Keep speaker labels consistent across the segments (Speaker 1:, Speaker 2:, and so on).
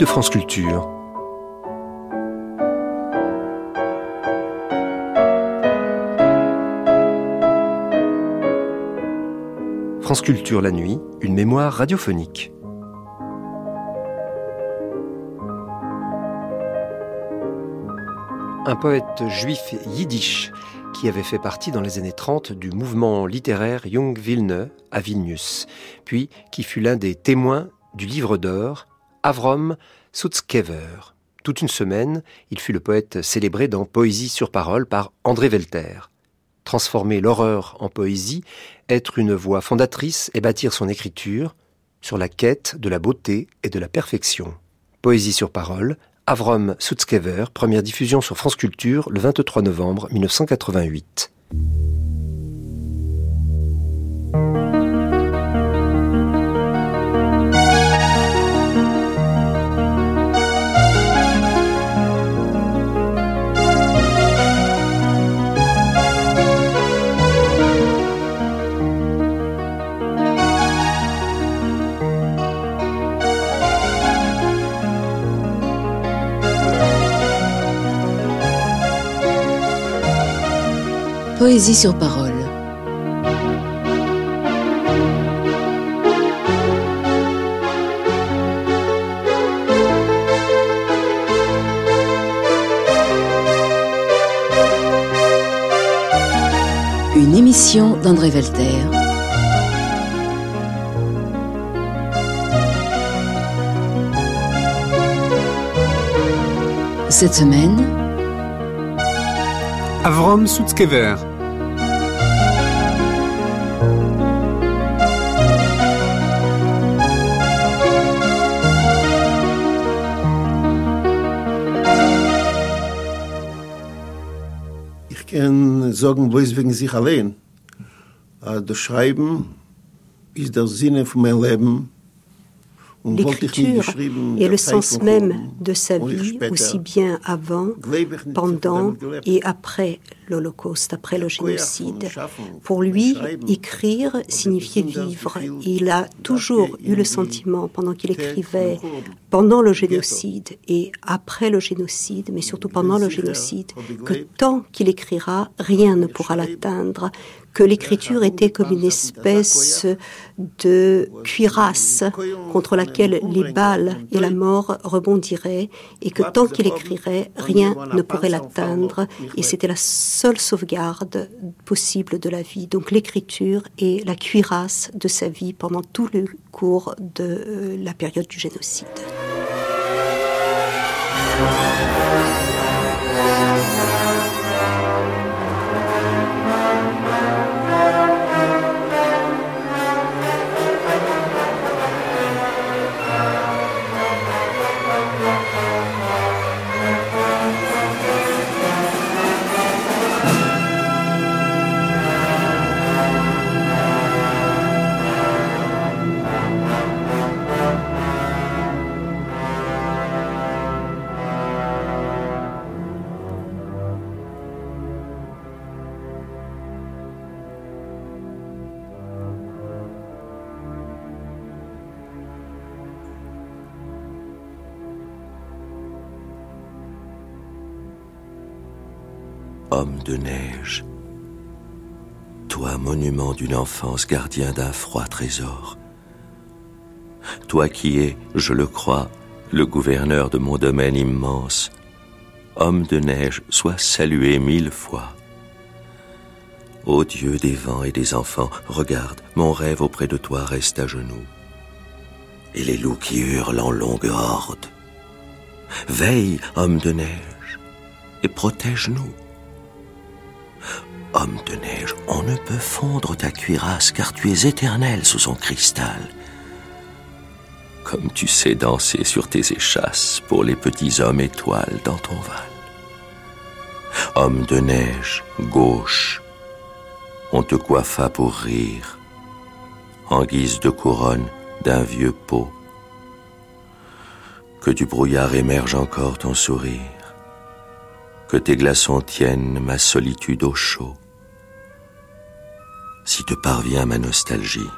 Speaker 1: De France Culture. France Culture la nuit, une mémoire radiophonique. Un poète juif yiddish qui avait fait partie dans les années 30 du mouvement littéraire Jung Vilne à Vilnius, puis qui fut l'un des témoins du livre d'or Avrom Sutzkever. Toute une semaine, il fut le poète célébré dans Poésie sur parole par André Velter. Transformer l'horreur en poésie, être une voix fondatrice et bâtir son écriture sur la quête de la beauté et de la perfection. Poésie sur parole, Avrom Sutzkever, première diffusion sur France Culture le 23 novembre 1988.
Speaker 2: Sur parole. Une émission d'André Velter. Cette semaine,
Speaker 3: Avrom Sutzkever.
Speaker 4: Kann sagen, wo wegen sich allein. Äh, Das Schreiben ist der Sinne von meinem Leben.
Speaker 5: L'écriture est le sens même de sa vie, aussi bien avant, pendant et après l'Holocauste, après le génocide. Pour lui, écrire signifiait vivre. Il a toujours eu le sentiment, pendant qu'il écrivait, pendant le génocide et après le génocide, mais surtout pendant le génocide, que tant qu'il écrira, rien ne pourra l'atteindre, que l'écriture était comme une espèce de cuirasse contre laquelle les balles et la mort rebondiraient, et que tant qu'il écrirait, rien ne pourrait l'atteindre, et c'était la seule sauvegarde possible de la vie. Donc l'écriture est la cuirasse de sa vie pendant tout le cours de la période du génocide.
Speaker 6: Homme de neige, toi monument d'une enfance, gardien d'un froid trésor, toi qui es, je le crois, le gouverneur de mon domaine immense, homme de neige, sois salué mille fois. Ô Dieu des vents et des enfants, regarde, mon rêve auprès de toi reste à genoux. Et les loups qui hurlent en longue horde. Veille, homme de neige, et protège-nous. Homme de neige, on ne peut fondre ta cuirasse car tu es éternel sous son cristal. Comme tu sais danser sur tes échasses pour les petits hommes étoiles dans ton val. Homme de neige, gauche, on te coiffa pour rire, en guise de couronne d'un vieux pot. Que du brouillard émerge encore ton sourire, que tes glaçons tiennent ma solitude au chaud. Si te parvient ma nostalgie,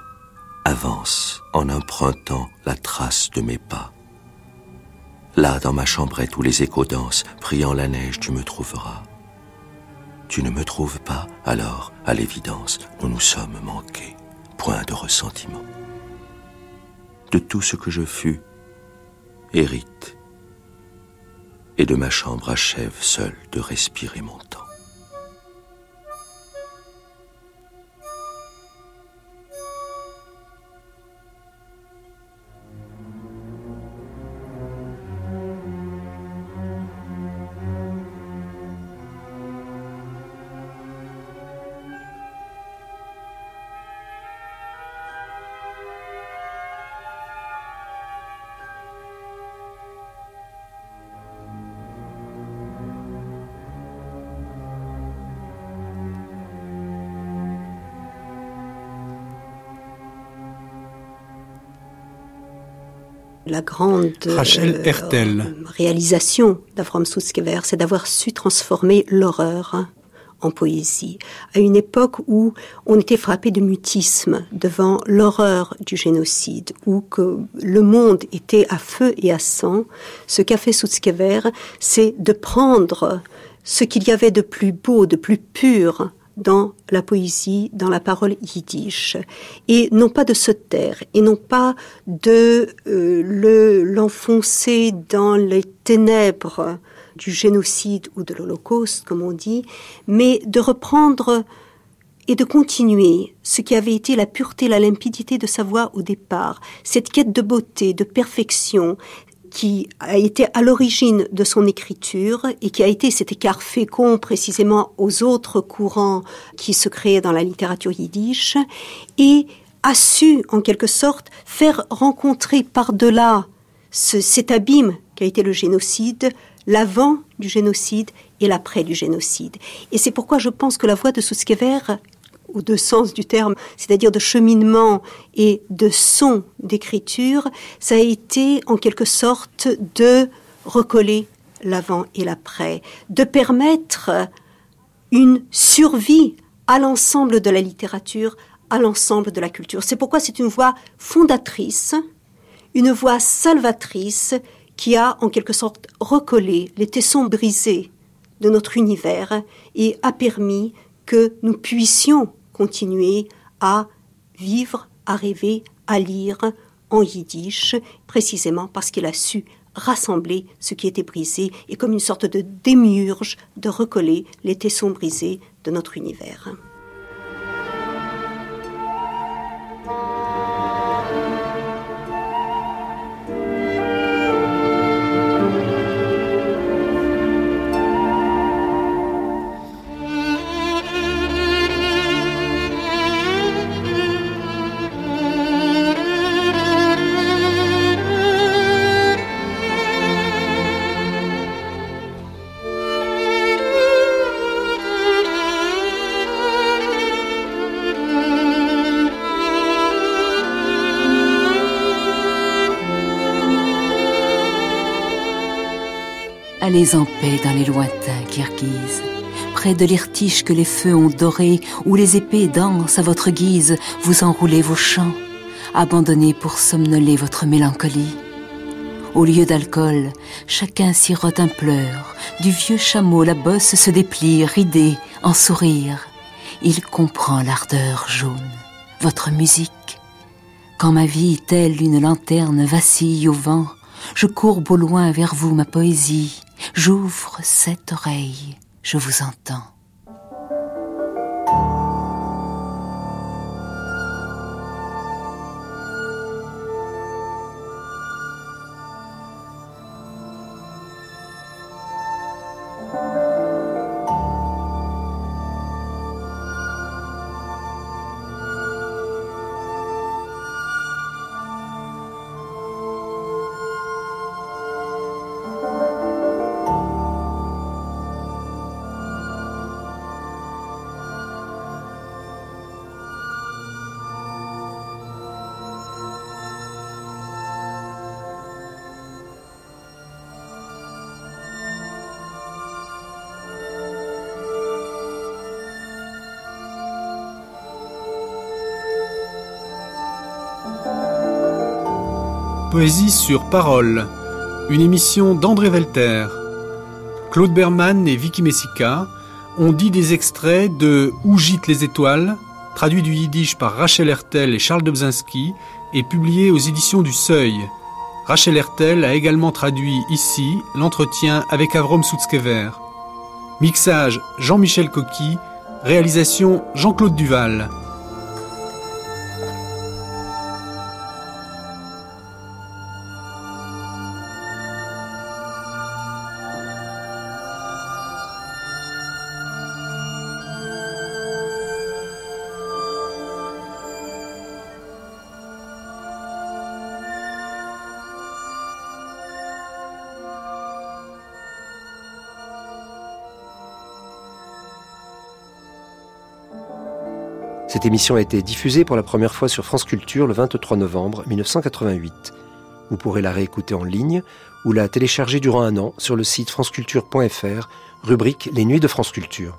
Speaker 6: avance en empruntant la trace de mes pas. Là, dans ma chambrette où les échos dansent, priant la neige, tu me trouveras. Tu ne me trouves pas, alors, à l'évidence, nous nous sommes manqués. Point de ressentiment. De tout ce que je fus, hérite, et de ma chambre achève seul de respirer mon temps.
Speaker 5: La grande
Speaker 3: euh,
Speaker 5: réalisation d'Avram Sutzkever, c'est d'avoir su transformer l'horreur en poésie, à une époque où on était frappé de mutisme devant l'horreur du génocide, où que le monde était à feu et à sang. Ce qu'a fait Sutzkever, c'est de prendre ce qu'il y avait de plus beau, de plus pur dans la poésie, dans la parole yiddish, et non pas de se taire, et non pas de euh, le l'enfoncer dans les ténèbres du génocide ou de l'Holocauste, comme on dit, mais de reprendre et de continuer ce qui avait été la pureté, la limpidité de sa voix au départ, cette quête de beauté, de perfection, qui a été à l'origine de son écriture et qui a été cet écart fécond précisément aux autres courants qui se créaient dans la littérature yiddish et a su en quelque sorte faire rencontrer par-delà cet abîme qui a été le génocide, l'avant du génocide et l'après du génocide. Et c'est pourquoi je pense que la voix de Suskever ou de sens du terme, c'est-à-dire de cheminement et de son d'écriture, ça a été en quelque sorte de recoller l'avant et l'après, de permettre une survie à l'ensemble de la littérature, à l'ensemble de la culture. C'est pourquoi c'est une voix fondatrice, une voix salvatrice qui a en quelque sorte recollé les tessons brisés de notre univers et a permis que nous puissions continuer à vivre, à rêver, à lire en yiddish, précisément parce qu'il a su rassembler ce qui était brisé et comme une sorte de démiurge de recoller les tessons brisés de notre univers.
Speaker 2: Allez en paix dans les lointains Kirghizes, près de l'irtiche que les feux ont doré, où les épées dansent à votre guise, vous enroulez vos chants, abandonnez pour somnoler votre mélancolie. Au lieu d'alcool, chacun sirote un pleur, du vieux chameau la bosse se déplie, ridée, en sourire. Il comprend l'ardeur jaune, votre musique. Quand ma vie, telle une lanterne, vacille au vent, je courbe au loin vers vous ma poésie, J'ouvre cette oreille, je vous entends.
Speaker 3: Poésie sur parole, une émission d'André Velter. Claude Berman et Vicky Messica ont dit des extraits de Où gîtent les étoiles, traduit du yiddish par Rachel Hertel et Charles Dobzinski et publié aux éditions du Seuil. Rachel Hertel a également traduit ici l'entretien avec Avrom Soutskever. Mixage Jean-Michel Coqui, réalisation Jean-Claude Duval.
Speaker 1: Cette émission a été diffusée pour la première fois sur France Culture le 23 novembre 1988. Vous pourrez la réécouter en ligne ou la télécharger durant un an sur le site franceculture.fr, rubrique Les Nuits de France Culture.